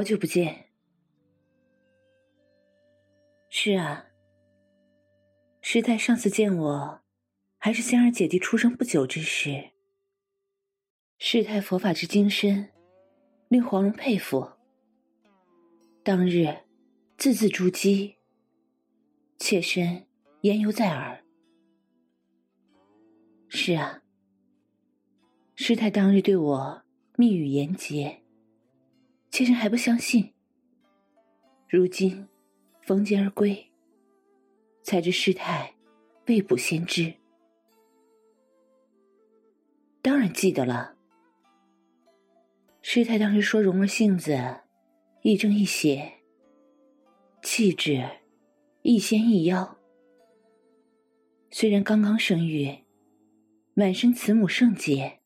好久不见。是啊，师太上次见我，还是仙儿姐弟出生不久之时。师太佛法之精深，令黄蓉佩服。当日字字珠玑，妾身言犹在耳。是啊，师太当日对我密语言结。妾身还不相信，如今逢节而归，才知师太未卜先知。当然记得了。师太当时说蓉儿性子亦正亦邪，气质亦仙亦妖。虽然刚刚生育，满身慈母圣洁，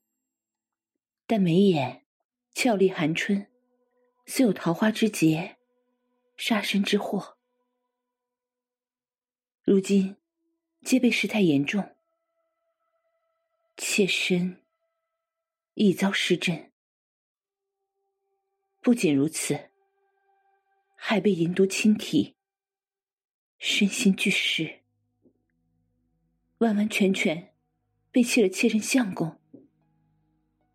但眉眼俏丽含春。似有桃花之劫，杀身之祸。如今皆被事态严重，妾身亦遭失真。不仅如此，还被淫毒侵体，身心俱失，完完全全背弃了妾身相公。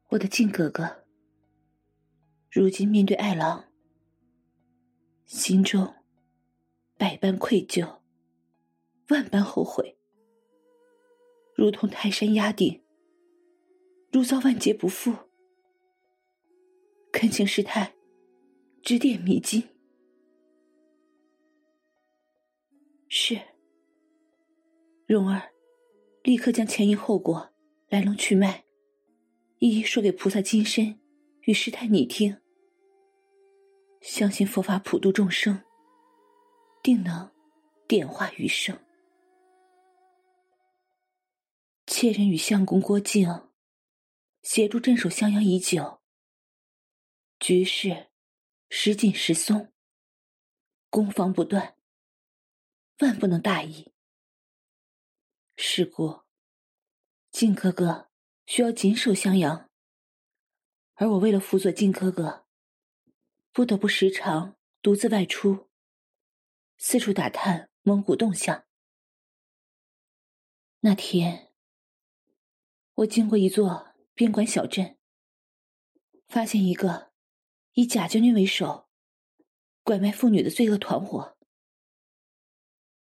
我的靖哥哥。如今面对爱郎，心中百般愧疚，万般后悔，如同泰山压顶，如遭万劫不复。恳请师太指点迷津。是。蓉儿，立刻将前因后果、来龙去脉，一一说给菩萨金身与师太你听。相信佛法普度众生，定能点化余生。妾人与相公郭靖协助镇守襄阳已久，局势时紧时松，攻防不断，万不能大意。是故，靖哥哥需要谨守襄阳，而我为了辅佐靖哥哥。不得不时常独自外出，四处打探蒙古动向。那天，我经过一座边关小镇，发现一个以贾将军为首、拐卖妇女的罪恶团伙。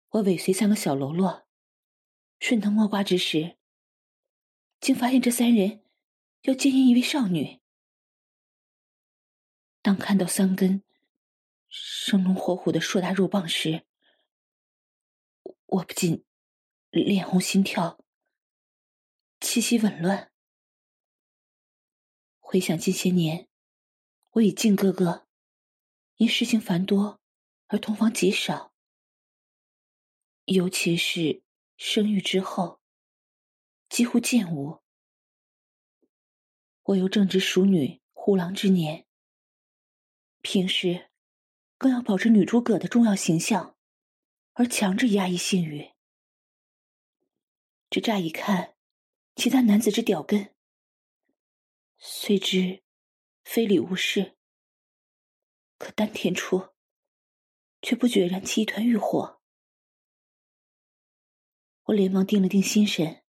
我尾随三个小喽啰，顺藤摸瓜之时，竟发现这三人要奸淫一位少女。当看到三根生龙活虎的硕大肉棒时，我不禁脸红心跳，气息紊乱。回想近些年，我与靖哥哥因事情繁多而同房极少，尤其是生育之后，几乎见无。我又正值熟女护郎之年。平时，更要保持女诸葛的重要形象，而强制压抑性欲。这乍一看，其他男子之屌根，虽知非礼勿视，可丹田处，却不觉燃起一团欲火。我连忙定了定心神，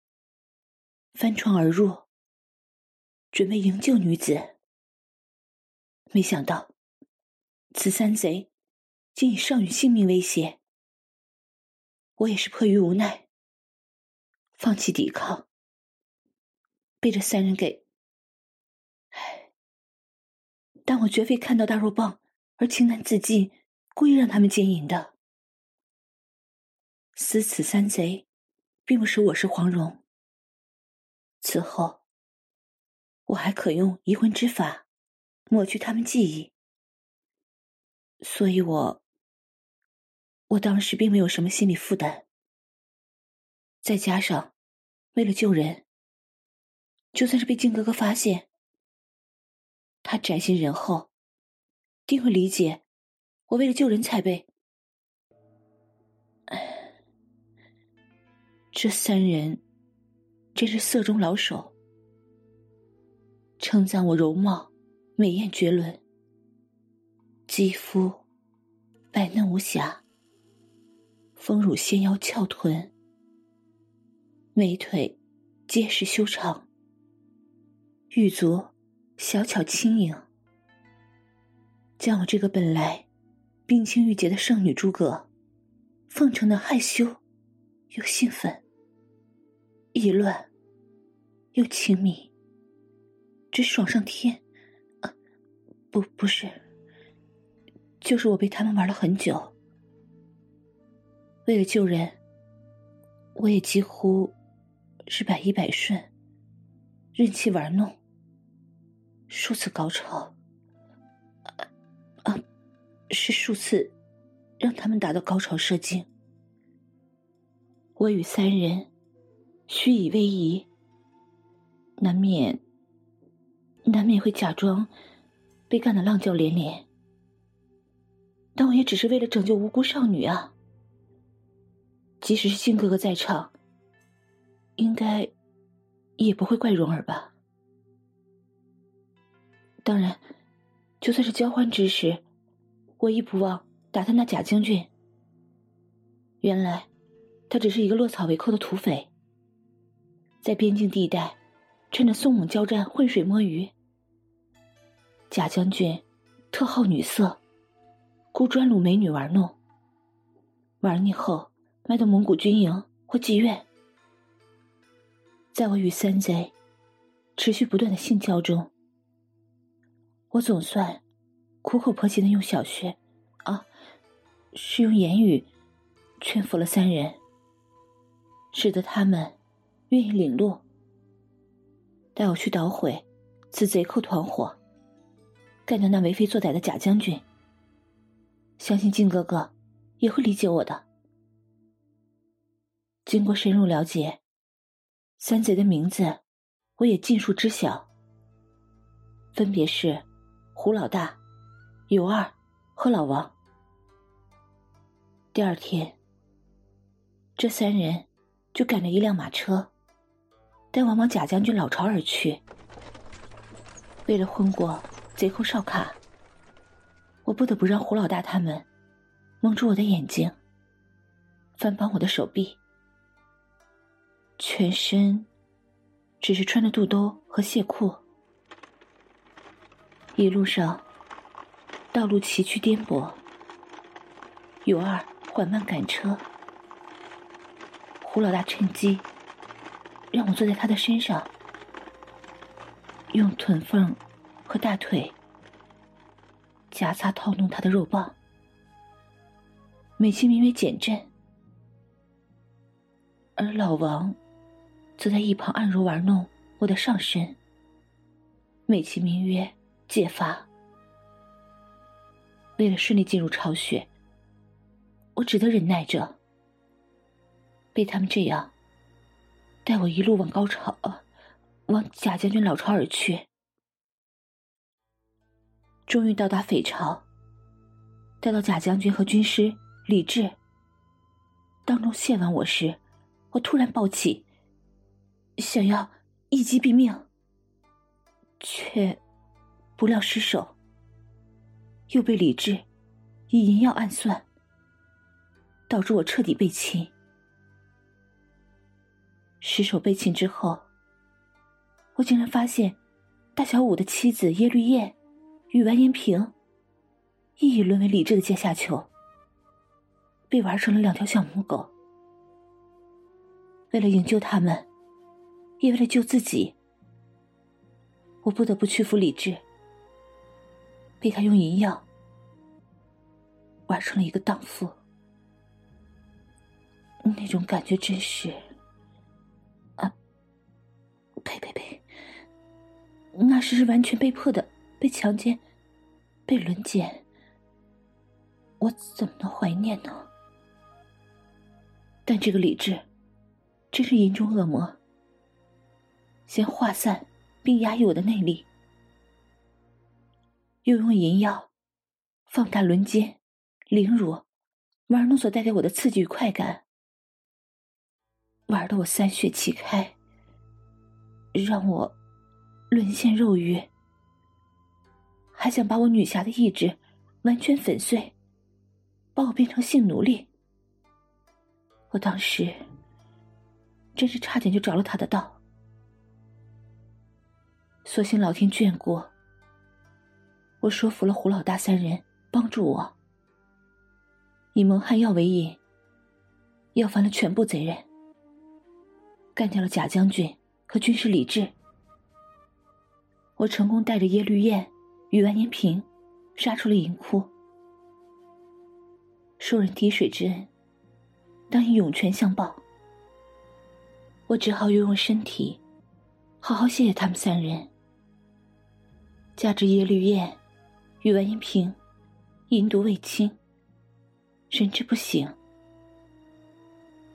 翻窗而入，准备营救女子。没想到。此三贼竟以少女性命威胁，我也是迫于无奈，放弃抵抗，被这三人给……唉，但我绝非看到大肉棒而情难自禁，故意让他们奸淫的。思此三贼，并不是我是黄蓉。此后，我还可用移魂之法抹去他们记忆，所以我，我当时并没有什么心理负担。再加上，为了救人，就算是被靖哥哥发现，他宅心仁厚，定会理解我为了救人才被。这三人真是色中老手，称赞我容貌美艳绝伦，肌肤白嫩无瑕，丰乳纤腰翘臀。美腿结实修长，玉足小巧轻盈，将我这个本来冰清玉洁的圣女诸葛，奉承的害羞又兴奋，意乱又情迷，直爽上天。啊，不，不是，就是我被他们玩了很久。为了救人，我也几乎。是百依百顺，任其玩弄，数次高潮，啊，是数次让他们达到高潮射精。我与三人虚以委蛇，难免难免会假装被干得浪叫连连，但我也只是为了拯救无辜少女啊！即使是靖哥哥在场。应该也不会怪蓉儿吧？当然，就算是交换之时，我亦不忘打探那贾将军。原来他只是一个落草为寇的土匪，在边境地带趁着宋蒙交战浑水摸鱼。贾将军特好女色，孤专掳美女玩弄，玩腻后卖到蒙古军营或妓院。在我与三贼持续不断的性交中，我总算苦口婆心的用小穴，啊，是用言语劝服了三人，使得他们愿意领路，带我去捣毁此贼寇团伙，干掉那为非作歹的贾将军。相信靖哥哥也会理解我的。经过深入了解。三贼的名字，我也尽数知晓，分别是胡老大、尤二和老王。第二天，这三人就赶着一辆马车，带我往贾将军老巢而去。为了混过贼寇哨卡，我不得不让胡老大他们蒙住我的眼睛，反绑我的手臂。全身只是穿着肚兜和械裤，一路上道路崎岖颠簸，尤二缓慢赶车，胡老大趁机让我坐在他的身上，用臀缝和大腿夹擦套弄他的肉棒，美其名曰减震，而老王。则在一旁按揉玩弄我的上身，美其名曰解乏。为了顺利进入巢穴，我只得忍耐着，被他们这样带我一路往高潮，往贾将军老巢而去。终于到达匪巢，待到贾将军和军师李治当众谢完我时，我突然暴起。想要一击毙命，却不料失手，又被李治以银药暗算，导致我彻底被擒。失手被擒之后，我竟然发现大小五的妻子耶律燕与完颜屏亦已沦为李治的阶下囚，被玩成了两条小母狗。为了营救他们。也为了救自己，我不得不屈服理智，被他用淫药玩成了一个荡妇。那种感觉真是……啊，呸呸呸！那时是完全被迫的，被强奸，被轮奸，我怎么能怀念呢？但这个理智，真是淫中恶魔，先化散并压抑我的内力，又用银药放大轮奸、凌辱、玩弄所带给我的刺激与快感。玩的我三穴齐开，让我沦陷肉欲，还想把我女侠的意志完全粉碎，把我变成性奴隶。我当时真是差点就着了他的道，所幸老天眷顾，我说服了胡老大三人帮助我，以蒙汗药为引，要翻了全部贼人。干掉了贾将军和军师李治，我成功带着耶律燕与完颜平杀出了银窟，受人滴水之恩，当以涌泉相报。我只好又用身体，好好谢谢他们三人。加之耶律燕与完颜平淫毒未清，神志不醒，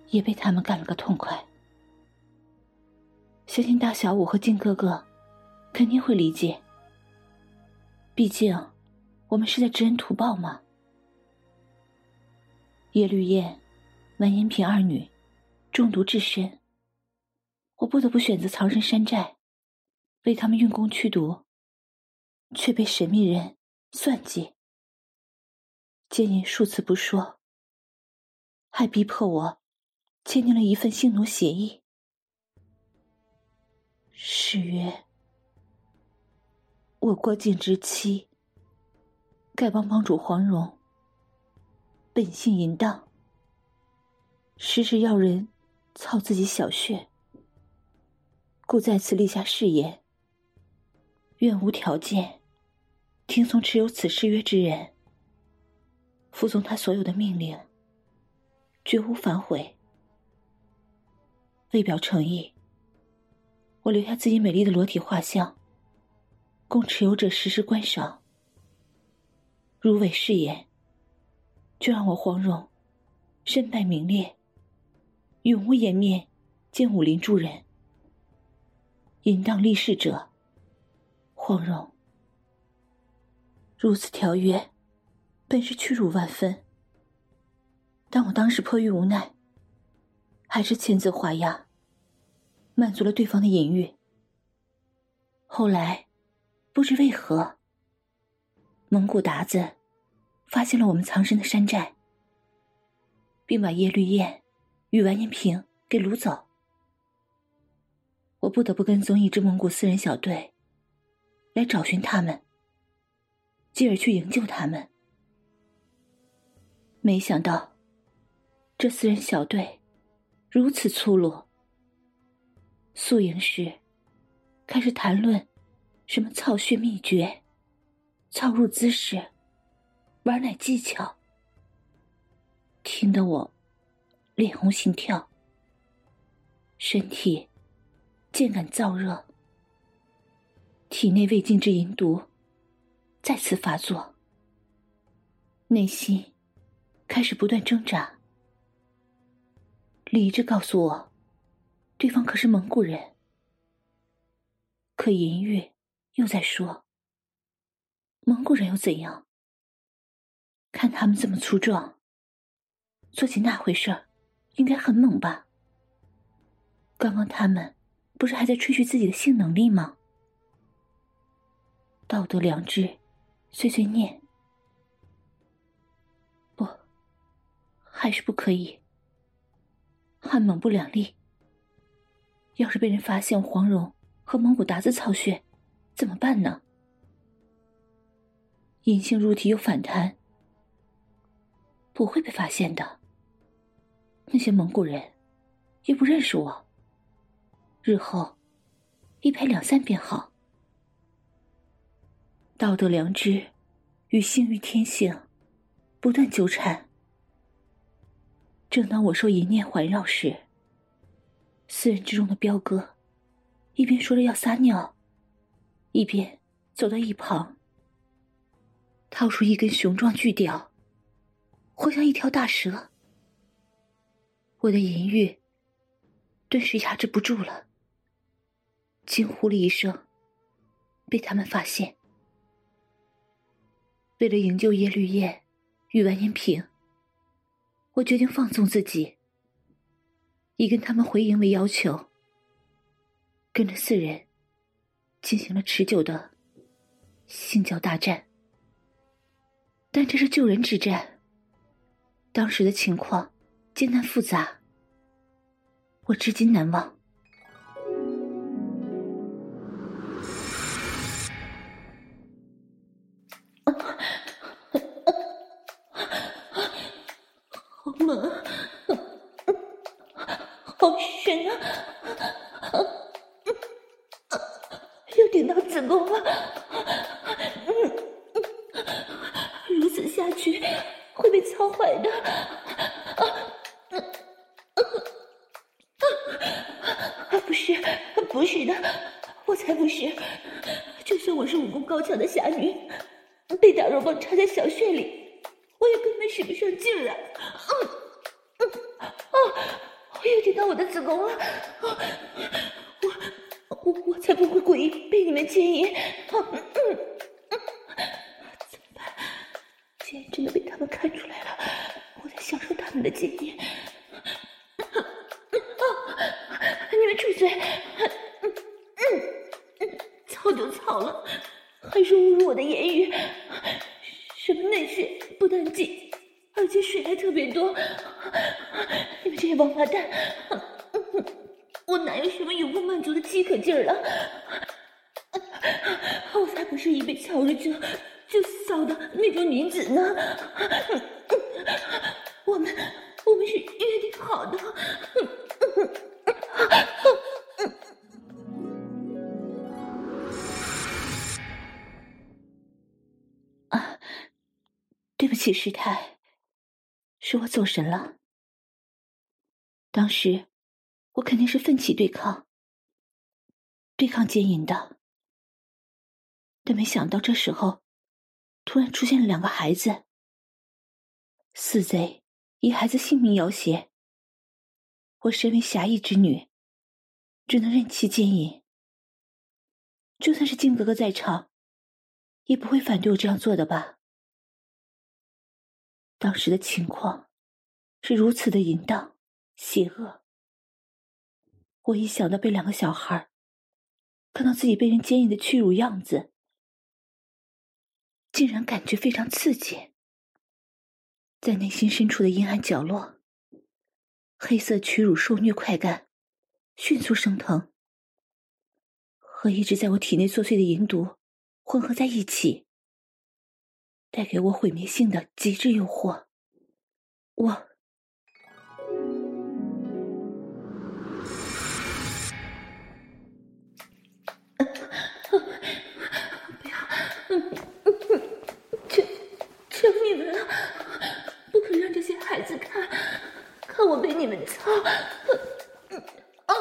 也被他们干了个痛快。相信大小五和靖哥哥肯定会理解。毕竟，我们是在知恩图报嘛。耶律砚、完颜平二女中毒致身，我不得不选择藏身山寨，为他们运功驱毒，却被神秘人算计，奸淫数次不说，还逼迫我签订了一份性奴协议。誓约，我郭靖之妻，丐帮帮主黄蓉，本性淫荡，时时要人操自己小穴，故在此立下誓言，愿无条件听从持有此誓约之人，服从他所有的命令，绝无反悔。为表诚意。我留下自己美丽的裸体画像，供持有者时时观赏。如违誓言，就让我黄蓉身败名裂，永无颜面见武林诸人。淫荡立誓者，黄蓉。如此条约，本是屈辱万分，但我当时迫于无奈，还是签字画押。满足了对方的淫欲。后来，不知为何，蒙古鞑子发现了我们藏身的山寨，并把耶律燕与完颜平给掳走。我不得不跟踪一支蒙古私人小队，来找寻他们，继而去营救他们。没想到，这私人小队如此粗鲁。宿营时，开始谈论什么操穴秘诀、操入姿势、玩奶技巧，听得我脸红心跳，身体渐感燥热，体内未尽之淫毒再次发作，内心开始不断挣扎。理智告诉我。对方可是蒙古人，可淫欲又在说：“蒙古人又怎样？看他们这么粗壮，做起那回事儿，应该很猛吧？刚刚他们不是还在吹嘘自己的性能力吗？道德良知，碎碎念。不，还是不可以，汉蒙不两立。”要是被人发现黄蓉和蒙古韃子操穴，怎么办呢？阴性入体又反弹，不会被发现的。那些蒙古人又不认识我，日后一拍两散便好。道德良知与性欲天性不断纠缠，正当我受淫念环绕时，四人之中的彪哥一边说着要撒尿，一边走到一旁，掏出一根雄壮巨屌，活像一条大蛇。我的淫欲顿时压制不住了，惊呼了一声，被他们发现。为了营救叶绿叶与完颜平。我决定放纵自己，以跟他们回营为要求，跟着四人进行了持久的性交大战。但这是救人之战，当时的情况艰难复杂，我至今难忘。成功了如此下去会被操坏的。对抗，对抗奸淫的，但没想到这时候突然出现了两个孩子。四贼以孩子性命要挟，我身为侠义之女，只能任其奸淫。就算是靖哥哥在场，也不会反对我这样做的吧？当时的情况是如此的淫荡、邪恶。我一想到被两个小孩看到自己被人奸淫的屈辱样子，竟然感觉非常刺激。在内心深处的阴暗角落，黑色屈辱受虐快感迅速升腾，和一直在我体内作祟的淫毒混合在一起。带给我毁灭性的极致诱惑，我 求求你们了，不可让这些孩子看，看我被你们操。啊，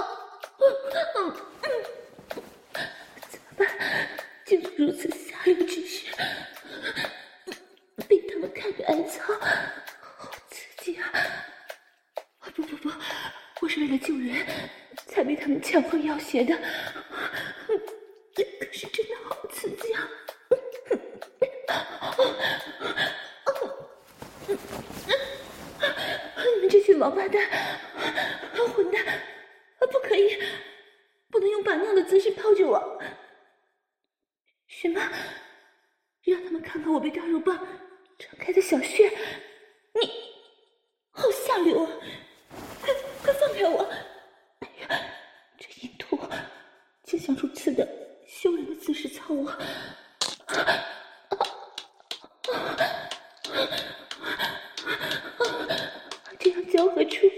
怎么办？竟如此下流之事。被他们看着挨操，好刺激啊！不不不，我是为了救人，才被他们强迫要挟的。可是真的好刺激啊！啊啊你们这群王八蛋，混蛋，不可以，不能用把尿的姿势抱着我。什么？让他们看看我被大肉棒。敞开的小穴，你好下流啊！快快放开我！哎呀，这淫徒竟想如此的羞人的姿势操我！交合处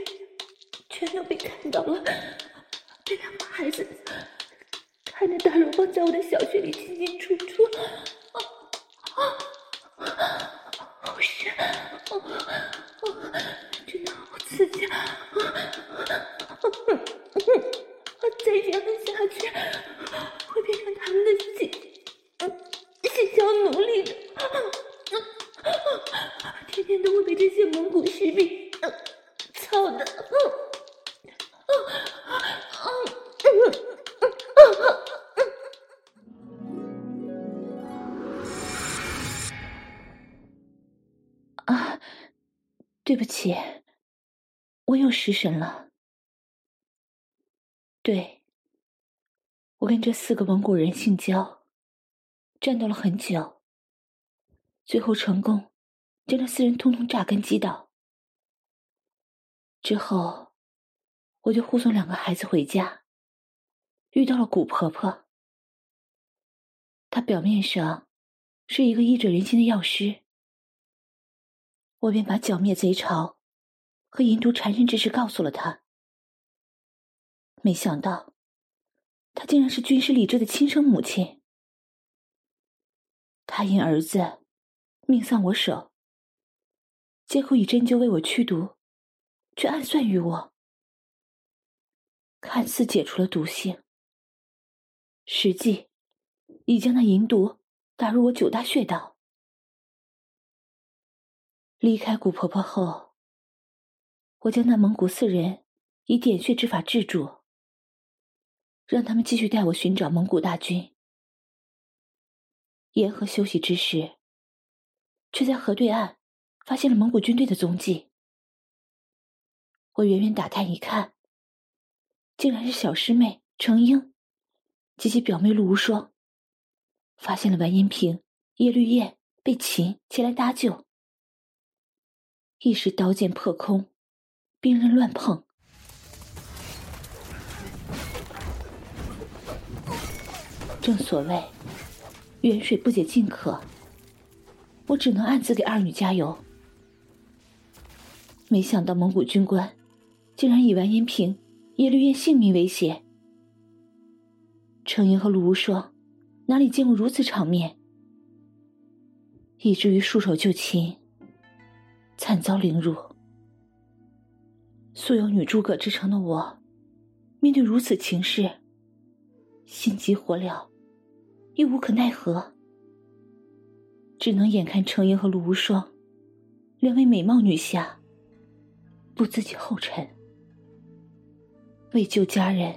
全都被看到了，这两个孩子看着大荣卜在我的小穴里进进出出，啊啊，好深，啊啊，真的好刺激，啊啊，啊再这样下去会变成他们的性性交奴隶的，啊啊，天天都会被这些蒙古士兵。失神了。对，我跟这四个蒙古人性交，战斗了很久，最后成功将这四人通通榨干击倒。之后，我就护送两个孩子回家，遇到了古婆婆。她表面上是一个医者仁心的药师，我便把剿灭贼巢和淫毒缠身之事告诉了她。没想到，她竟然是军师李治的亲生母亲。她因儿子命丧我手，借口以针灸为我驱毒，却暗算于我，看似解除了毒性，实际已将那淫毒打入我九大穴道。离开古婆婆后，我将那蒙古四人以点穴之法制住。让他们继续带我寻找蒙古大军。沿河休息之时，却在河对岸发现了蒙古军队的踪迹。我远远打探一看，竟然是小师妹程英及其表妹陆无双，发现了完颜平、叶绿燕被擒前来搭救，一时刀剑破空，兵刃乱碰。正所谓，远水不解近渴，我只能暗自给二女加油。没想到蒙古军官竟然以完颜平、耶律燕性命威胁，程英和陆无双哪里见过如此场面，以至于束手就擒，惨遭凌辱。素有女诸葛之称的我，面对如此情势，心急火燎。又无可奈何，只能眼看程英和陆无双两位美貌女侠步自己后尘，为救家人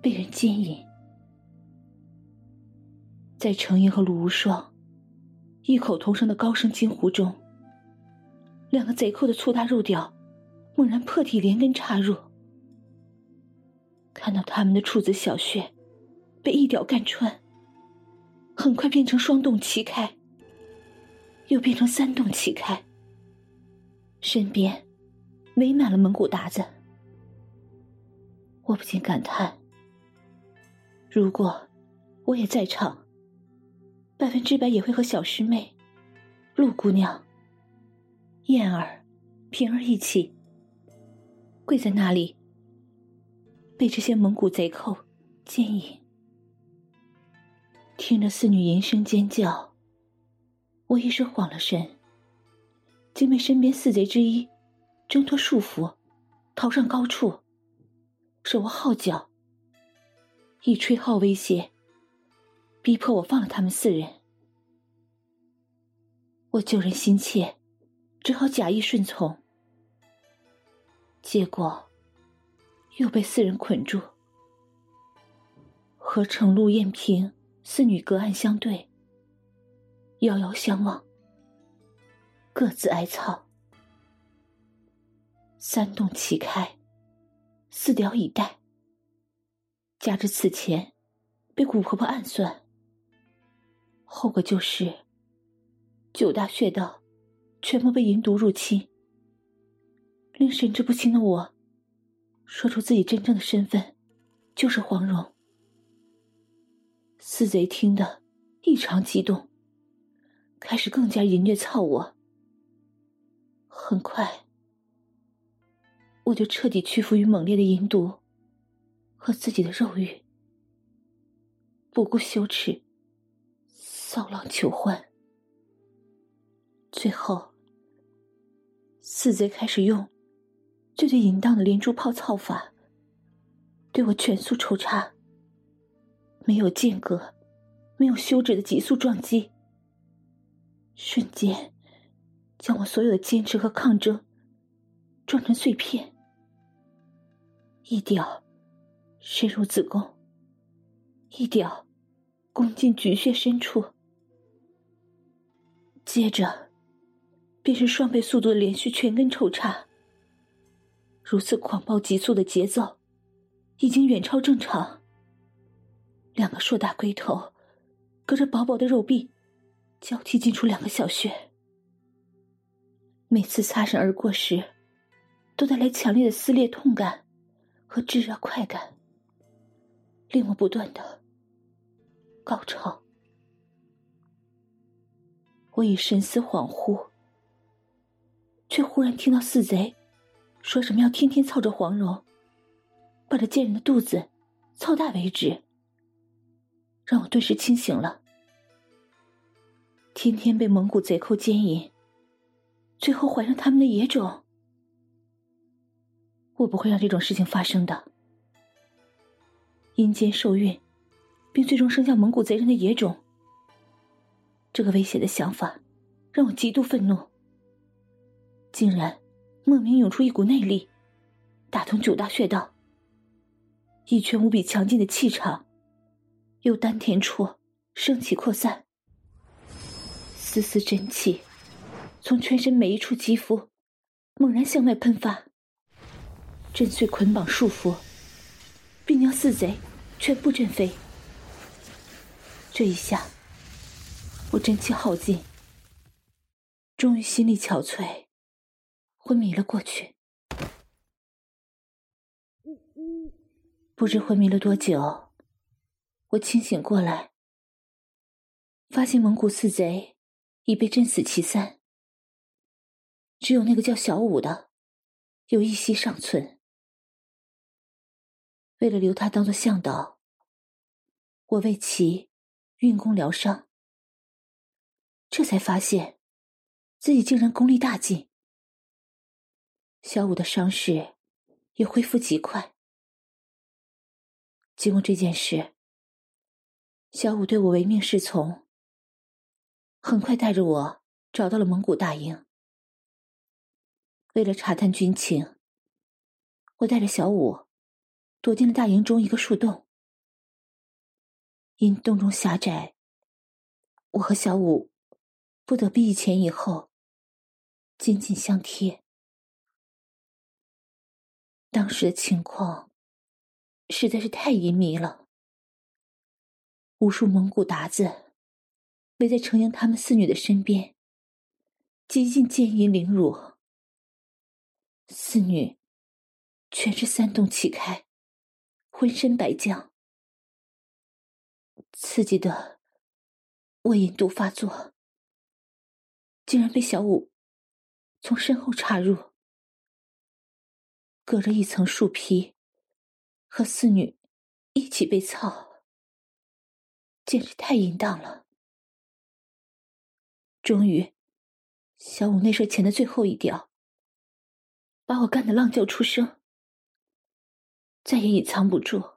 被人奸淫，在程英和陆无双异口同声的高声惊呼中，两个贼寇的粗大肉屌猛然破体连根插入，看到他们的处子小穴。被一屌干穿，很快变成双洞齐开，又变成三洞齐开，身边围满了蒙古鞑子。我不禁感叹：如果我也在场，百分之百也会和小师妹、陆姑娘、燕儿、平儿一起跪在那里，被这些蒙古贼寇奸淫。听着四女淫声尖叫，我一时恍了神，竟被身边四贼之一挣脱束缚，逃上高处，手握号角，以吹号威胁，逼迫我放了他们四人。我救人心切，只好假意顺从，结果又被四人捆住，和程陆燕平。四女隔岸相对，遥遥相望，各自哀操。三洞齐开，四屌已待。加之此前被古婆婆暗算，后果就是九大穴道全部被淫毒入侵，令神志不清的我说出自己真正的身份，就是黄蓉。四贼听得异常激动，开始更加淫虐操我。很快，我就彻底屈服于猛烈的淫毒和自己的肉欲，不顾羞耻，骚浪求欢。最后，四贼开始用最最淫荡的连珠炮操法，对我全速抽插。没有间隔，没有休止的急速撞击，瞬间将我所有的坚持和抗争撞成碎片。一屌深入子宫，一屌攻进菊穴深处，接着便是双倍速度的连续全根抽插。如此狂暴急促的节奏，已经远超正常。两个硕大龟头，隔着薄薄的肉壁，交替进出两个小穴。每次擦身而过时，都带来强烈的撕裂痛感和炙热快感，令我不断的高潮。我已神思恍惚，却忽然听到四贼说什么要天天操着黄蓉，把这贱人的肚子操大为止，让我顿时清醒了。天天被蒙古贼寇奸淫，最后怀上他们的野种，我不会让这种事情发生的。阴间受孕，并最终生下蒙古贼人的野种。这个危险的想法让我极度愤怒，竟然莫名涌出一股内力，打通九大穴道，一圈无比强劲的气场由丹田处升起扩散，丝丝真气从全身每一处肌肤猛然向外喷发，震碎捆绑束缚，并将四贼全部震飞。这一下。我真气耗尽，终于心力憔悴，昏迷了过去。不知昏迷了多久，我清醒过来，发现蒙古四贼已被震死其三，只有那个叫小五的有一息尚存。为了留他当做向导，我为其运功疗伤。这才发现，自己竟然功力大进。小五的伤势也恢复极快。经过这件事，小五对我唯命是从，很快带着我找到了蒙古大营。为了查探军情，我带着小五躲进了大营中一个树洞。因洞中狭窄，我和小五。不得比以前以后紧紧相贴。当时的情况实在是太隐秘了，无数蒙古鞑子围在程英他们四女的身边，极尽奸淫凌辱。四女全是三洞齐开，浑身白浆，刺激得我淫毒发作。竟然被小五从身后插入，隔着一层树皮，和四女一起被操，简直太淫荡了。终于，小五内射前的最后一屌，把我干得浪叫出声，再也隐藏不住，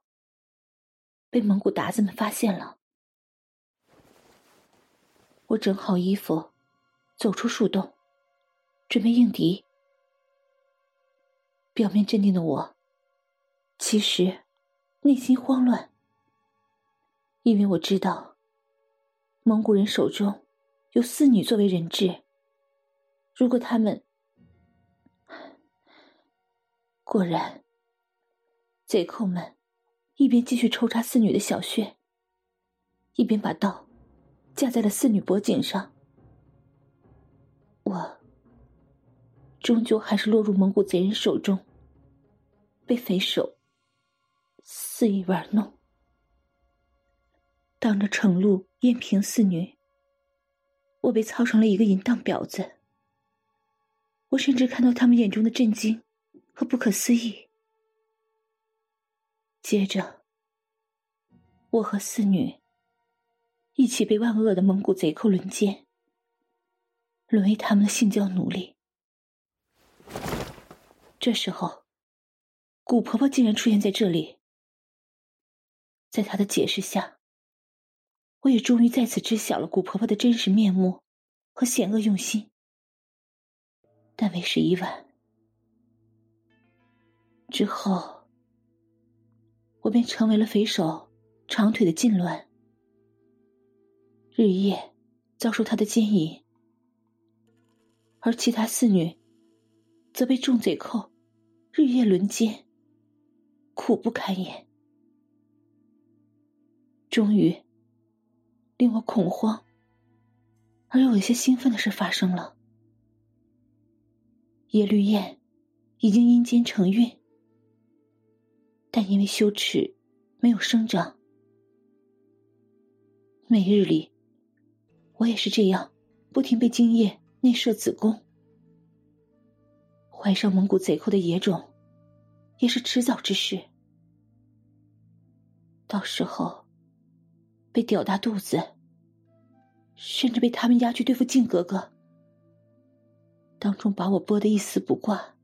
被蒙古鞑子们发现了。我整好衣服。走出树洞，准备应敌。表面镇定的我，其实内心慌乱，因为我知道蒙古人手中有四女作为人质。如果他们……果然，贼寇们一边继续抽插四女的小穴，一边把刀架在了四女脖颈上。终究还是落入蒙古贼人手中，被匪首肆意玩弄。当着程璐、燕平四女，我被操成了一个淫荡婊子。我甚至看到他们眼中的震惊和不可思议。接着，我和四女一起被万恶的蒙古贼寇轮奸。沦为他们的性交奴隶。这时候，古婆婆竟然出现在这里。在她的解释下，我也终于再次知晓了古婆婆的真实面目和险恶用心。但为时已晚。之后，我便成为了匪首长腿的禁乱，日夜遭受他的奸淫。而其他四女则被众贼寇日夜轮奸，苦不堪言。终于，令我恐慌而又有些兴奋的事发生了：叶绿燕已经阴间承孕，但因为羞耻，没有生长。每日里，我也是这样，不停被精液内射子宫。怀上蒙古贼寇的野种，也是迟早之事。到时候，被吊大肚子，甚至被他们押去对付靖格格，当众把我剥得一丝不挂，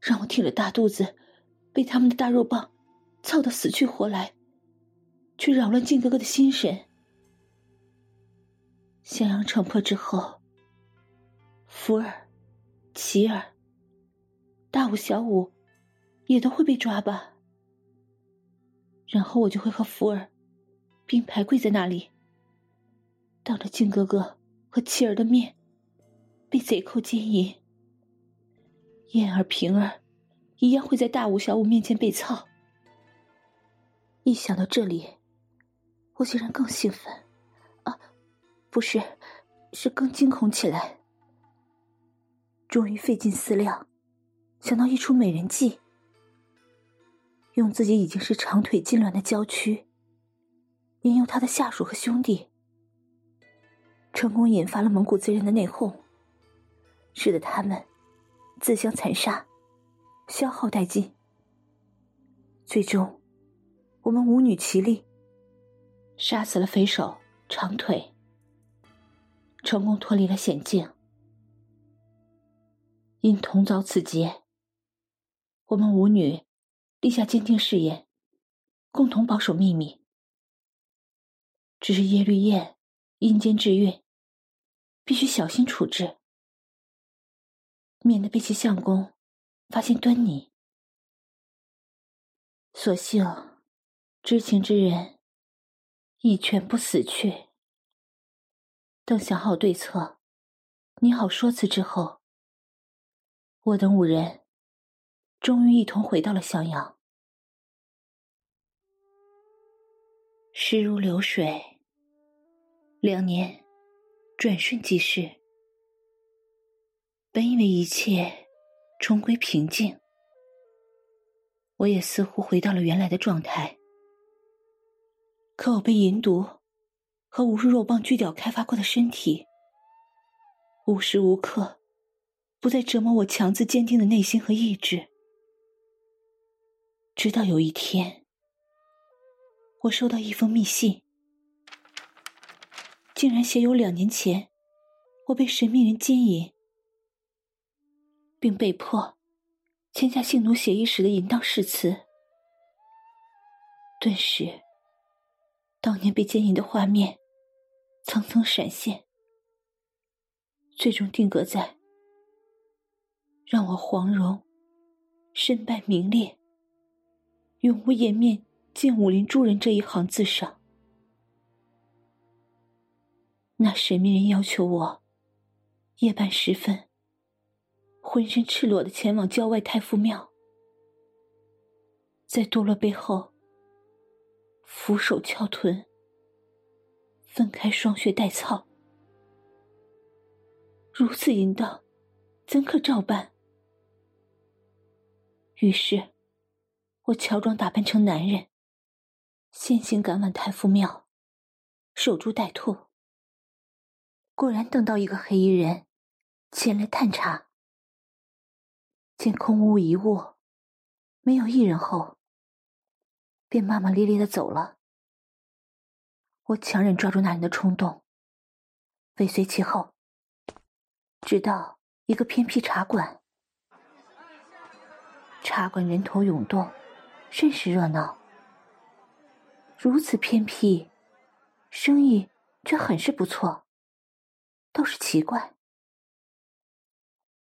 让我挺着大肚子，被他们的大肉棒操得死去活来。去扰乱靖哥哥的心神。襄阳城破之后，福儿、琪儿、大武、小武也都会被抓吧？然后我就会和福儿并排跪在那里，当着靖哥哥和琪儿的面被贼寇奸淫。燕儿、平儿一样会在大武、小武面前被操。一想到这里。我竟然更兴奋，啊，不是，是更惊恐起来。终于费尽思量，想到一出美人计，用自己已经是长腿痉挛的娇躯，引诱他的下属和兄弟，成功引发了蒙古贼人的内讧，使得他们自相残杀，消耗殆尽。最终，我们五女齐力。杀死了匪首长腿，成功脱离了险境。因同遭此劫，我们五女立下坚定誓言，共同保守秘密。只是耶律燕阴间之孕，必须小心处置，免得被其相公发现端倪。所幸知情之人。已全部死去。等想好对策，拟好说辞之后，我等五人终于一同回到了襄阳。时如流水，两年转瞬即逝。本以为一切重归平静，我也似乎回到了原来的状态。可我被淫毒和无数肉棒锯掉开发过的身体，无时无刻不再折磨我强自坚定的内心和意志。直到有一天，我收到一封密信，竟然写有两年前我被神秘人奸淫，并被迫签下性奴协议时的淫荡誓词，顿时。当年被奸淫的画面，层层闪现，最终定格在让我黄蓉身败名裂、永无颜面见武林诸人这一行字上。那神秘人要求我夜半时分，浑身赤裸的前往郊外太傅庙，在堕落背后。俯首翘臀，分开双穴带操，如此淫荡，怎可照办？于是，我乔装打扮成男人，先行赶往太傅庙，守株待兔。果然等到一个黑衣人前来探查，见空无一物，没有一人后。便骂骂咧咧的走了。我强忍抓住那人的冲动，尾随其后，直到一个偏僻茶馆。茶馆人头涌动，甚是热闹。如此偏僻，生意却很是不错，倒是奇怪。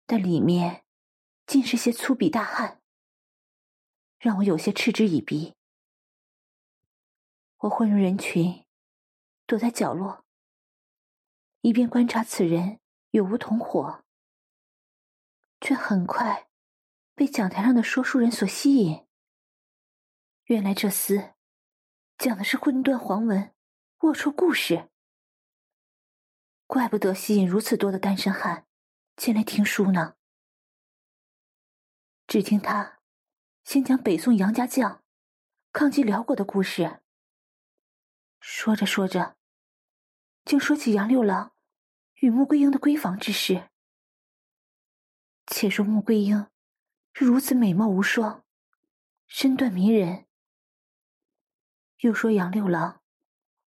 但里面尽是些粗鄙大汉，让我有些嗤之以鼻。我混入人群，躲在角落，一边观察此人有无同伙，却很快被讲台上的说书人所吸引。原来这厮讲的是荤断黄文、龌龊故事，怪不得吸引如此多的单身汉前来听书呢。只听他先讲北宋杨家将抗击辽国的故事，说着说着，竟说起杨六郎与穆桂英的闺房之事。且说穆桂英是如此美貌无双，身段迷人。又说杨六郎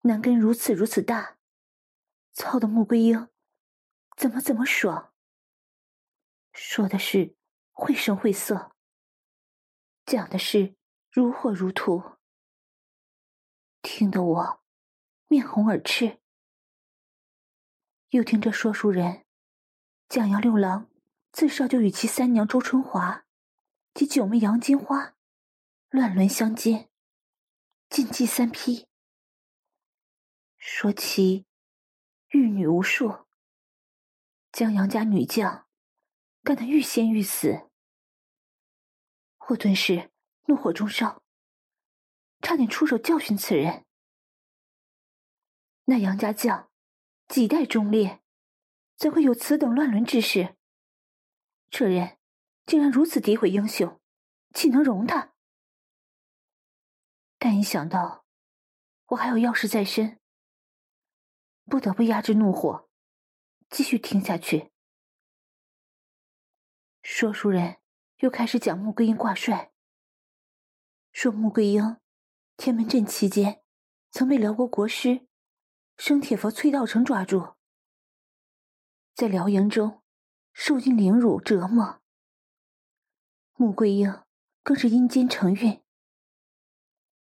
男根如此如此大，操的穆桂英怎么怎么爽。说的是绘声绘色，讲的是如火如荼，听得我面红耳赤。又听这说书人讲杨六郎自少就与其三娘周春华及九妹杨金花乱伦相奸。禁忌三批，说其玉女无数，将杨家女将干得欲仙欲死。我顿时怒火中烧，差点出手教训此人。那杨家将几代忠烈，怎会有此等乱伦之事？这人竟然如此诋毁英雄，岂能容他？但一想到我还有要事在身，不得不压制怒火，继续听下去。说书人又开始讲穆桂英挂帅，说穆桂英天门阵期间曾被辽国国师生铁佛崔道成抓住，在辽营中受尽凌辱折磨，穆桂英更是阴间承运。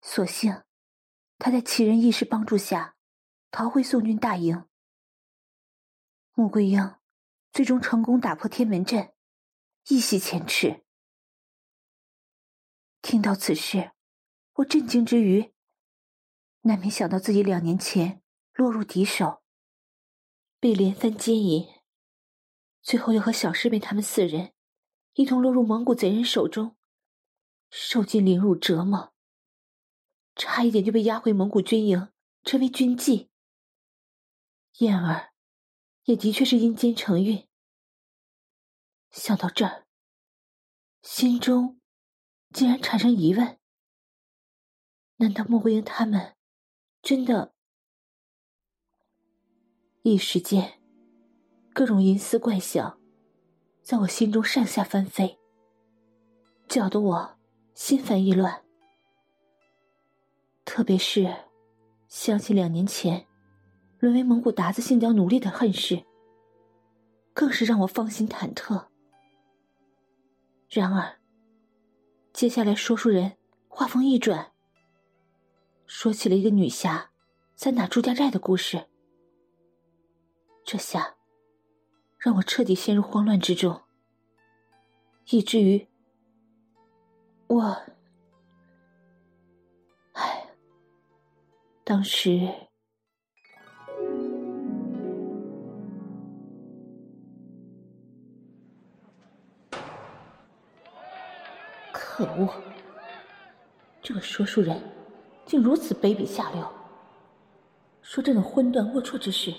所幸，他在奇人异士帮助下逃回宋军大营。穆桂英最终成功打破天门阵，一洗前耻。听到此事，我震惊之余，难免想到自己两年前落入敌手，被连番奸淫，最后又和小师妹他们四人一同落入蒙古贼人手中，受尽凌辱折磨。差一点就被押回蒙古军营，成为军妓。燕儿也的确是阴间承运。想到这儿，心中竟然产生疑问：难道穆桂英他们真的？一时间，各种淫思怪想在我心中上下翻飞，搅得我心烦意乱。特别是想起两年前沦为蒙古韃子性交奴隶的恨事，更是让我芳心忐忑。然而，接下来说书人话锋一转，说起了一个女侠三打朱家寨的故事。这下让我彻底陷入慌乱之中，以至于我。哎当时，可恶！这个说书人竟如此卑鄙下流，说这种荤断龌龊之事。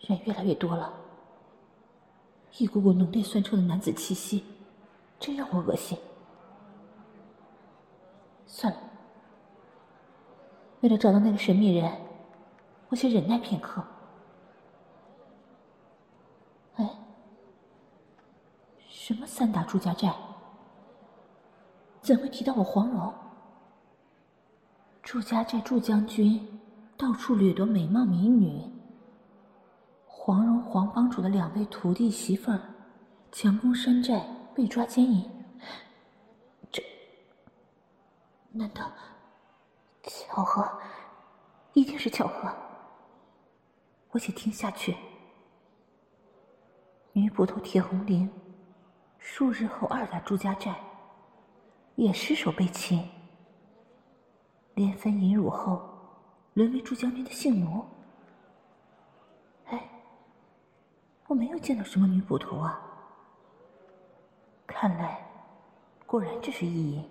人越来越多了，一股股浓烈酸臭的男子气息，真让我恶心。算了。为了找到那个神秘人，我先忍耐片刻。哎，什么三打祝家寨？怎会提到我黄蓉？祝家寨祝将军到处掠夺美貌美女，黄蓉黄帮主的两位徒弟媳妇儿强攻山寨被抓奸淫，这难道？巧合，一定是巧合。我且听下去。女捕头铁红綾数日后二打朱家寨，也失手被擒，连番淫辱后，沦为朱将军的性奴。哎，我没有见到什么女捕头啊。看来，果然只是意淫。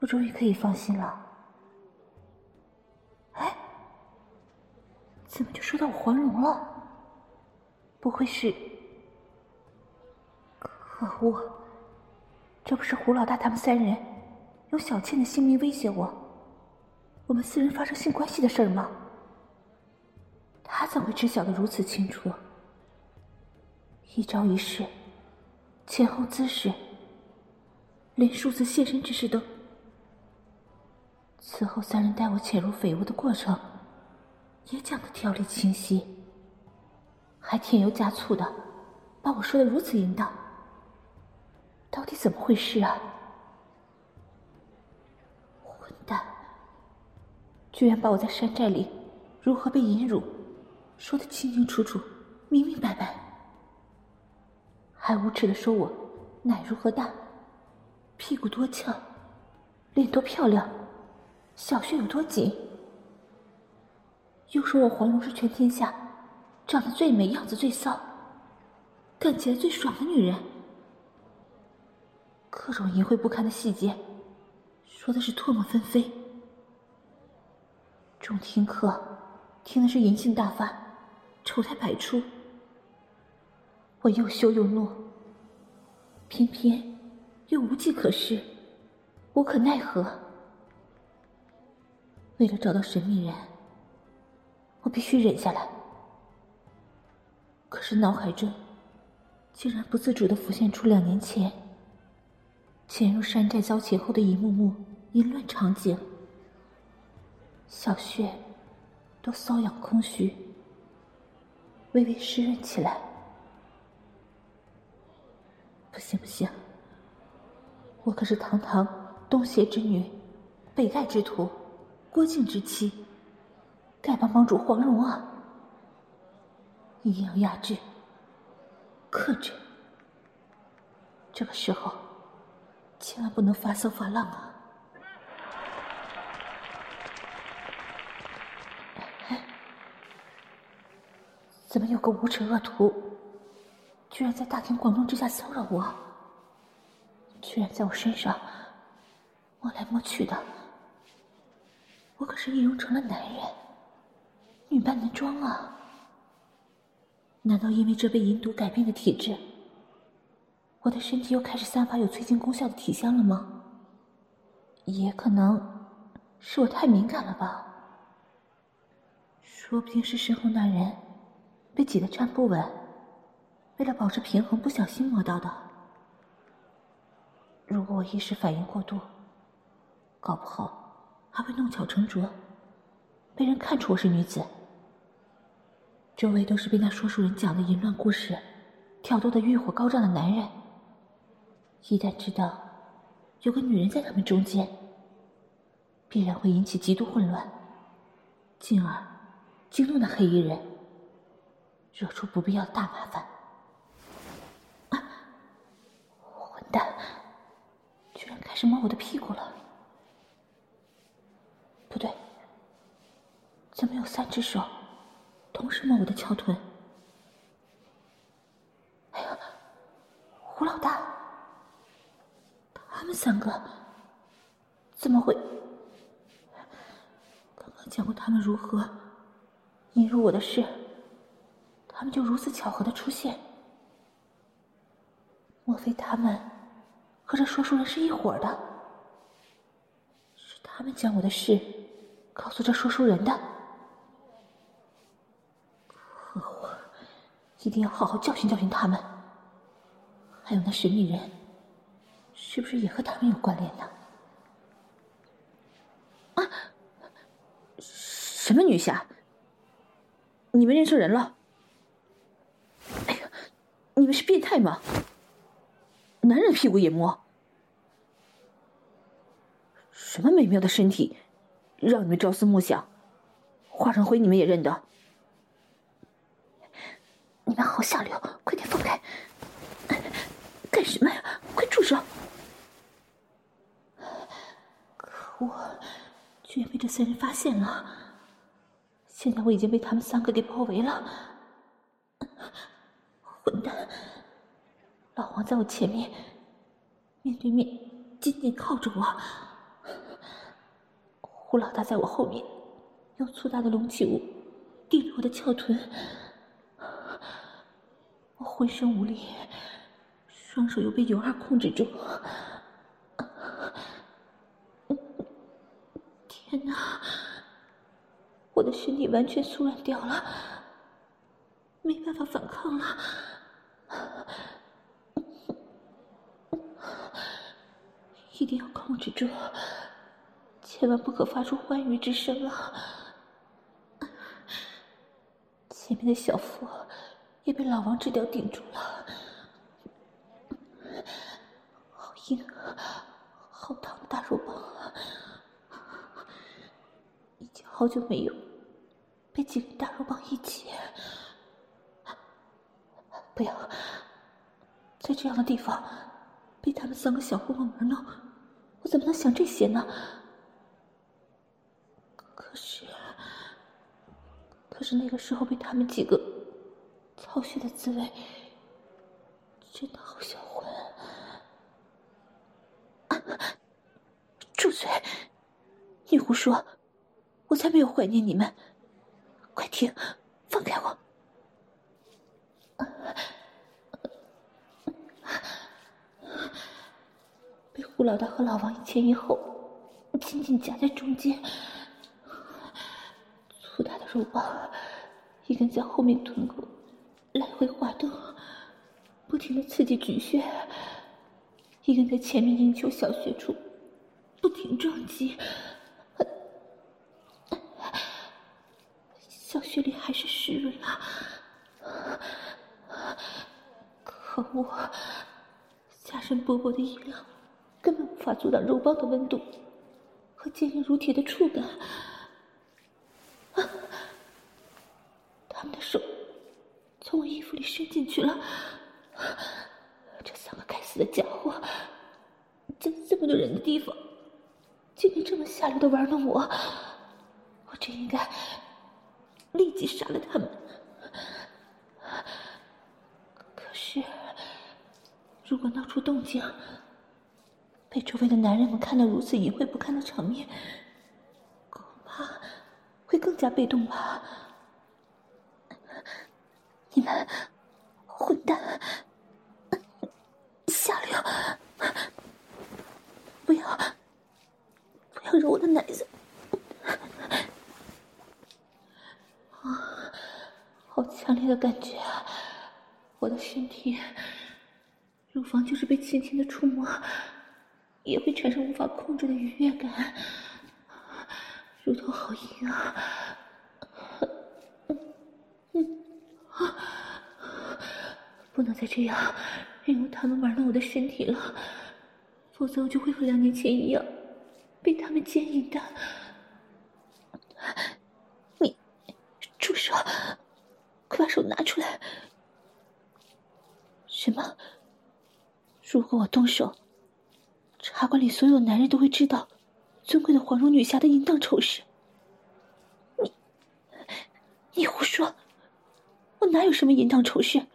我终于可以放心了。哎，怎么就说到我黄蓉了？不会是……可恶！这不是胡老大他们三人用小倩的性命威胁我，我们四人发生性关系的事儿吗？他怎会知晓的如此清楚？一招一式，前后姿势，连数次现身之事都……此后三人带我潜入匪屋的过程，也讲得条理清晰，还添油加醋的把我说得如此淫荡，到底怎么回事啊？混蛋！居然把我在山寨里如何被淫辱，说的清清楚楚、明明白白，还无耻的说我奶如何大，屁股多翘，脸多漂亮，小穴有多紧，又说我黄蓉是全天下长得最美、样子最骚、干起来最爽的女人，各种淫秽不堪的细节，说的是唾沫纷飞。众听客听的是淫性大发。丑态百出，我又羞又怒，偏偏又无计可施，无可奈何。为了找到神秘人，我必须忍下来。可是脑海中竟然不自主的浮现出两年前潜入山寨遭劫后的一幕幕淫乱场景，小穴都瘙痒空虚。微微湿润起来。不行不行，我可是堂堂东邪之女，北丐之徒，郭靖之妻，丐帮帮主黄蓉啊！一定要压制、克制。这个时候，千万不能发骚发浪啊！怎么有个无耻恶徒，居然在大庭广众之下骚扰我？居然在我身上摸来摸去的，我可是易容成了男人，女扮男装啊！难道因为这被淫毒改变的体质，我的身体又开始散发有催情功效的体香了吗？也可能是我太敏感了吧？说不定是身后那人。被挤得站不稳，为了保持平衡，不小心摸到的。如果我一时反应过度，搞不好还会弄巧成拙，被人看出我是女子。周围都是被那说书人讲的淫乱故事挑逗的欲火高涨的男人，一旦知道有个女人在他们中间，必然会引起极度混乱，进而惊动那黑衣人。惹出不必要的大麻烦！啊，混蛋，居然开始摸我的屁股了！不对，怎么有三只手同时摸我的翘臀？哎呀，胡老大，他们三个怎么会？刚刚讲过他们如何引入我的事。他们就如此巧合的出现，莫非他们和这说书人是一伙的？是他们将我的事告诉这说书人的？可恶，一定要好好教训教训他们！还有那神秘人，是不是也和他们有关联呢？啊！什么女侠？你们认错人了。你们是变态吗？男人屁股也摸？什么美妙的身体，让你们朝思暮想？化成灰你们也认得？你们好下流！快点放开！干什么呀？快住手！可恶！居然被这三人发现了！现在我已经被他们三个给包围了。混蛋！老王在我前面，面对面，紧紧靠着我。胡老大在我后面，用粗大的隆起物顶着我的翘臀。我浑身无力，双手又被尤二控制住。天哪！我的身体完全酥软掉了，没办法反抗了。一定要控制住，千万不可发出欢愉之声啊！前面的小腹也被老王这条顶住了，好硬，好烫的大肉棒！已经好久没有。被几根大肉棒一起，不要在这样的地方被他们三个小混混玩弄，我怎么能想这些呢？可是，可是那个时候被他们几个操心的滋味，真的好销魂。住嘴！你胡说，我才没有怀念你们。快停！放开我！被胡老大和老王一前一后紧紧夹在中间，粗大的肉棒一根在后面臀部来回滑动，不停的刺激菊穴；一根在前面阴丘小穴处不停撞击。小穴里还是湿润了！可恶，下身薄薄的衣料根本无法阻挡肉棒的温度和坚硬如铁的触感。啊！他们的手从我衣服里伸进去了。这三个该死的家伙，在这么多人的地方，竟然这么下流的玩弄我！我真应该。立即杀了他们！可是，如果闹出动静，被周围的男人们看到如此淫秽不堪的场面，恐怕会更加被动吧？你们混蛋，下流！不要，不要揉我的奶子！好强烈的感觉啊！我的身体，乳房就是被轻轻的触摸，也会产生无法控制的愉悦感。乳头好硬啊！嗯啊，不能再这样任由他们玩弄我的身体了，否则我就会和两年前一样，被他们奸淫的。你住手！快把手拿出来！什么？如果我动手，茶馆里所有男人都会知道尊贵的黄蓉女侠的淫荡丑事。你，你胡说！我哪有什么淫荡丑事？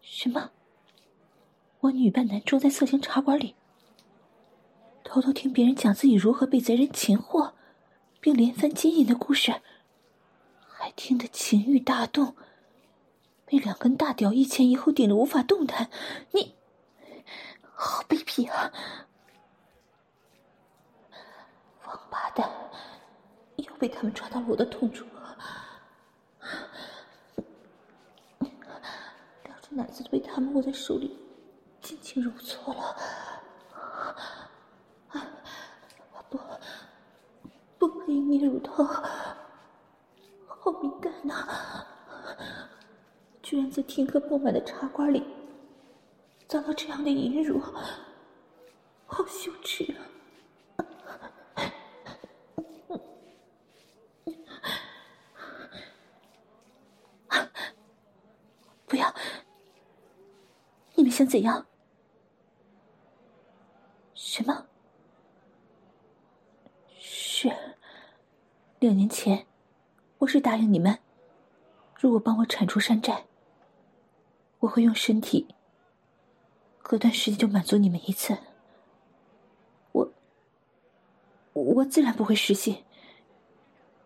什么？我女扮男装在色情茶馆里，偷偷听别人讲自己如何被贼人擒获，并连番奸淫的故事。还听得情欲大动，被两根大屌一前一后顶得无法动弹，你好卑鄙啊！王八蛋，又被他们抓到了我的痛处，两只奶子都被他们握在手里，尽情揉搓了。不，不可以捏乳头。好敏感呐、居然在听课爆满的茶馆里遭到这样的淫辱，好羞耻啊！不要！你们想怎样？什么？是两年前。我是答应你们，如果帮我铲除山寨，我会用身体隔段时间就满足你们一次。我我自然不会失信，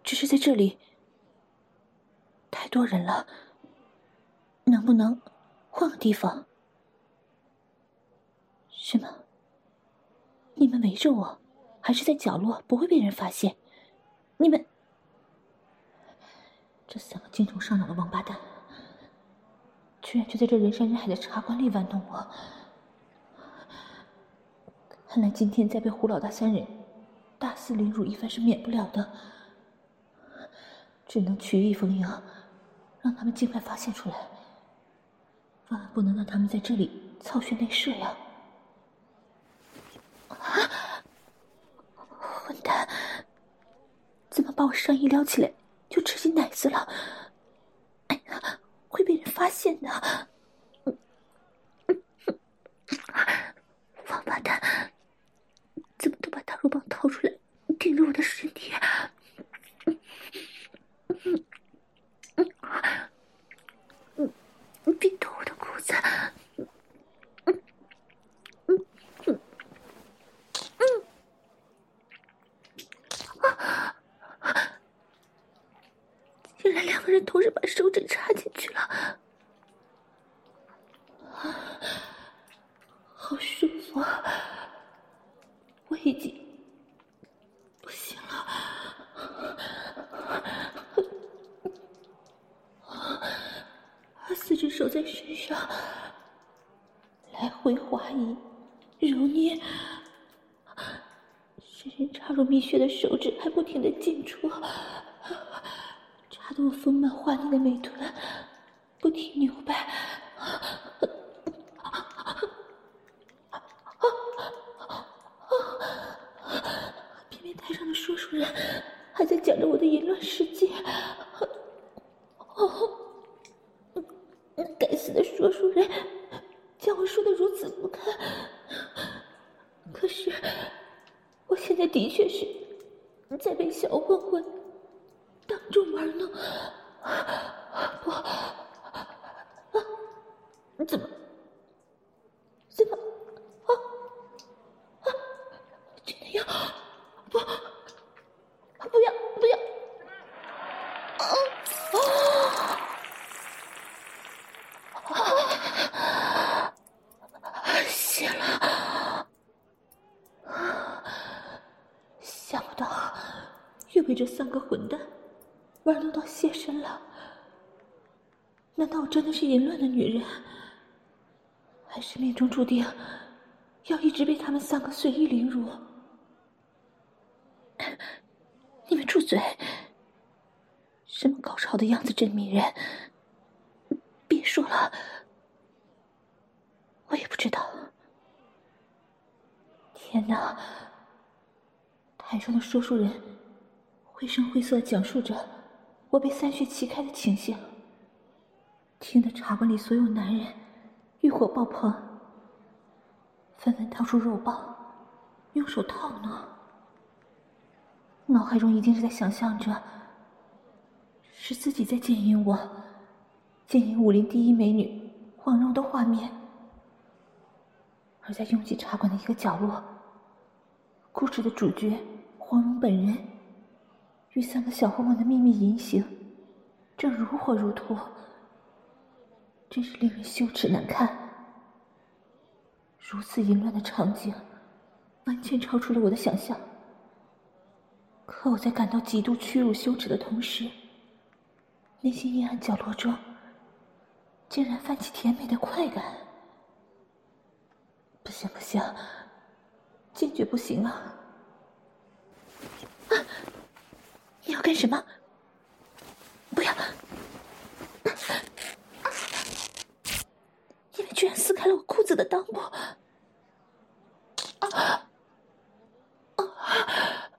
只是在这里太多人了，能不能换个地方？什么？你们围着我，还是在角落不会被人发现？你们这三个精虫上脑的王八蛋，居然就在这人山人海的茶馆里玩弄我！看来今天再被胡老大三人大肆凌辱一番是免不了的，只能曲意逢迎，让他们尽快发现出来，万万不能让他们在这里操学内射呀！啊混蛋！怎么把我上衣撩起来就吃进奶子了？会被人发现的！王八蛋，怎么都把大肉棒掏出来顶着我的身体？嗯嗯嗯嗯，别动我的裤子！竟然两个人同时把手指插进去了，好舒服啊！我已经不行了，四只手在身上来回滑移、揉捏，深深血的手指还不停的进出。插得我丰满华丽的美臀不停扭摆，偏偏台上的说书人还在讲着我的淫乱事迹。哦，该死的说书人，将我说得如此不堪。可是，我现在的确是在被小混混。当众玩弄，不，怎么，怎么，啊，啊，真的要，不，不要，不要，啊，啊，啊，谢了，想不到又被这三个混蛋。玩弄到泄身了？难道我真的是淫乱的女人，还是命中注定要一直被他们三个随意凌辱？你们住嘴！什么高潮的样子真迷人？别说了，我也不知道。天哪！台上的说书人绘声绘色讲述着。我被三穴齐开的情形，听得茶馆里所有男人欲火爆棚，纷纷掏出肉棒，用手套弄。脑海中一定是在想象着，是自己在奸淫我，奸淫武林第一美女黄蓉的画面。而在拥挤茶馆的一个角落，故事的主角黄蓉本人。与三个小混混的秘密淫行，正如火如荼，真是令人羞耻难看。如此淫乱的场景，完全超出了我的想象。可我在感到极度屈辱羞耻的同时，内心阴暗角落中，竟然泛起甜美的快感。不行不行，坚决不行啊！啊！你要干什么？不要！你们居然撕开了我裤子的裆部！啊！啊！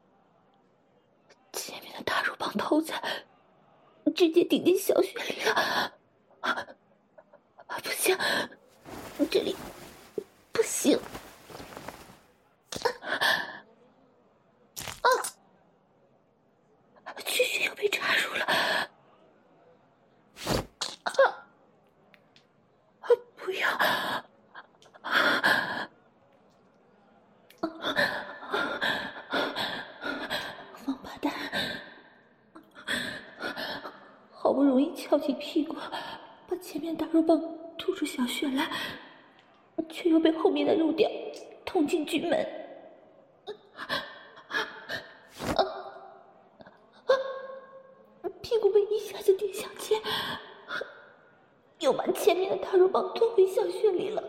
前面的大肉棒头子直接顶进小穴里了！啊！不行，这里不行！啊！起屁股，把前面大肉棒吐出小血来，却又被后面的肉屌捅进菊门，屁股被一下子顶向前，又把前面的大肉棒拖回小穴里了。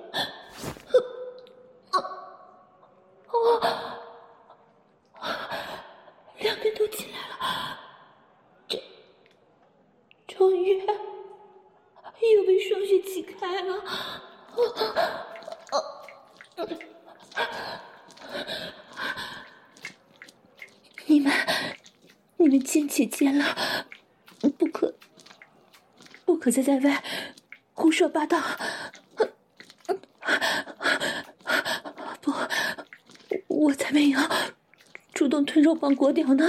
奸且奸了，不可，不我在在外胡说八道。不，我才没有主动吞肉棒裹屌呢。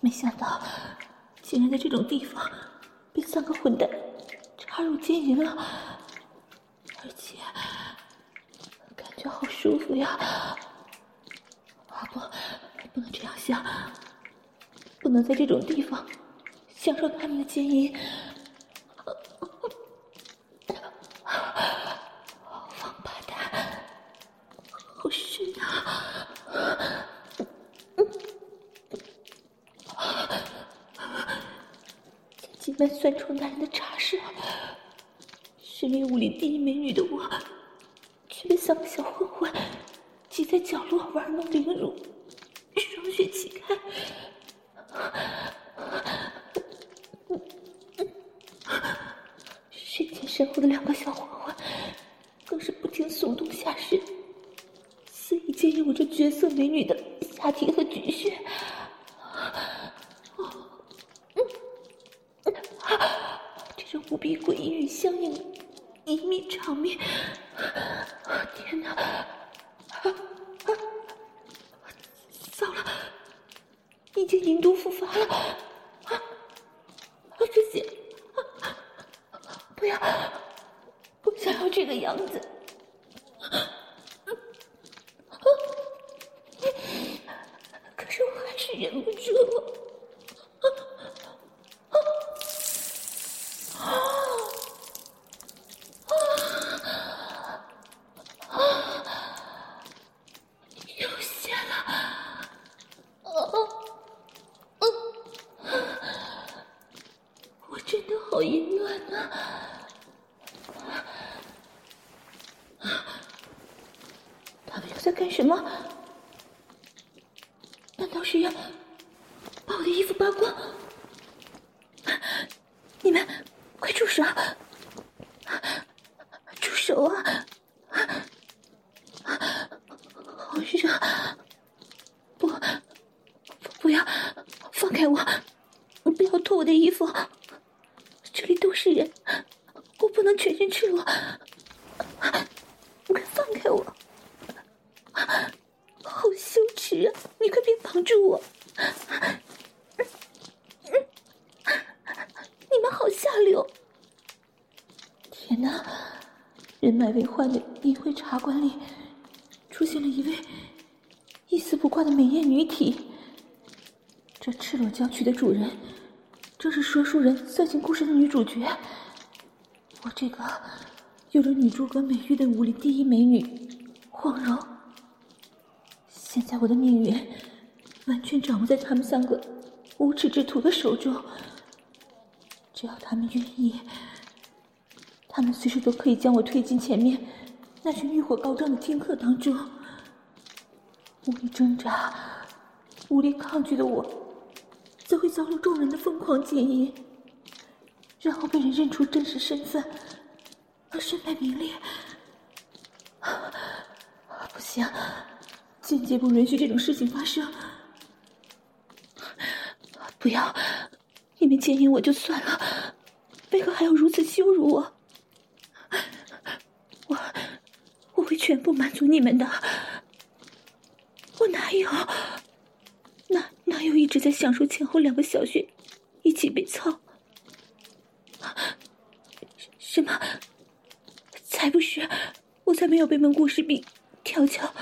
没想到，竟然在这种地方被三个混蛋插入奸淫了。而且感觉好舒服呀！啊不，不能这样想，不能在这种地方享受他们的奸淫。王八蛋，好深啊！在挤满酸臭男人的茶室。身为武林第一美女的我，小混混挤在角落玩弄凌辱，双穴齐开。身前，身后的两个小混混更是不停耸动下身，肆意奸淫我这绝色美女的下体和菊穴。这种无比诡异与相应。一米长面，天哪！啊啊！糟了，已经银毒复发了！啊啊！这些，不要，不想要这个样子。可是我还是忍不住。干什么？难道是要把我的衣服扒光？你们快住手！住手啊！好热！不，不要放开我！不要脱我的衣服！这里都是人，我不能全身赤裸。快放开我！好羞耻啊！你快别绑住我！你们好下流！天哪！人满为患的淫秽茶馆里，出现了一位一丝不挂的美艳女体。这赤裸娇躯的主人，正是说书人色情故事的女主角。我这个有着女诸葛美誉的武林第一美女，黄蓉。现在我的命运完全掌握在他们三个无耻之徒的手中。只要他们愿意，他们随时都可以将我推进前面那群欲火高涨的听客当中。无力挣扎、无力抗拒的我，则会遭受众人的疯狂奸淫，然后被人认出真实身份，而身败名裂。不行！简洁不允许这种事情发生！不要，你们奸淫我就算了，为何还要如此羞辱？我我会全部满足你们的。我哪有？哪哪有一直在享受前后两个小穴一起被操？什么？才不是！我才没有被蒙古士兵调教。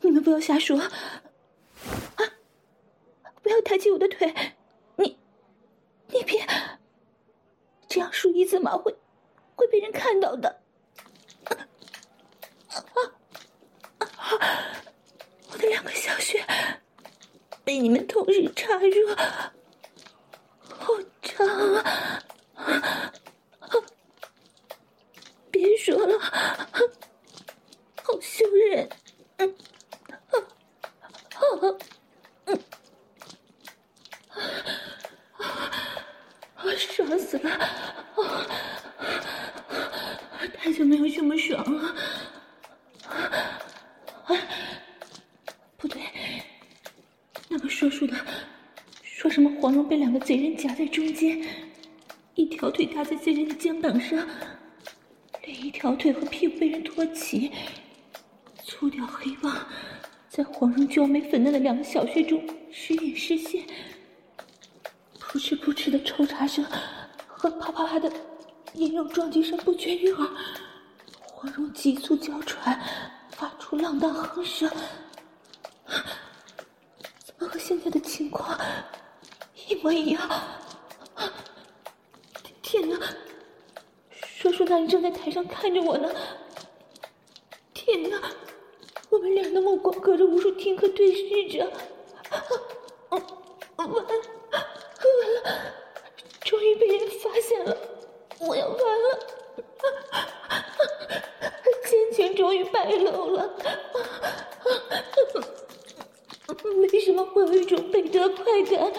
你们不要瞎说，啊！不要抬起我的腿，你，你别，这样数一字马会会被人看到的。啊啊！我的两个小穴被你们同时插入，好长啊！别说了，好羞人。嗯，啊啊嗯，啊，爽死了！啊，太久没有这么爽了。啊，不对，那个说书的说什么黄蓉被两个贼人夹在中间，一条腿搭在贼人的肩膀上，另一条腿和屁股被人托起。粗掉黑棒，在黄蓉娇美粉嫩的两个小穴中时隐时现，扑哧扑哧的抽插声和啪啪啪的阴肉撞击声不绝于耳。黄蓉急促娇喘，发出浪荡哼声，怎么和现在的情况一模一样？天哪！说书那人正在台上看着我呢。天哪！我们俩的目光隔着无数天河对视着，完了，完了，终于被人发现了，我要完了，奸情终于败露了，为什么会有一种倍得快感？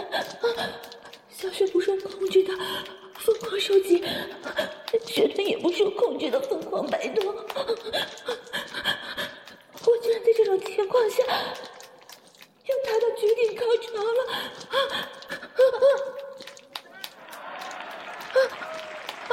小雪不受控制的疯狂收紧，血团也不受控制的疯狂摆动。我居然在这种情况下，又达到绝顶高潮了！啊啊啊啊啊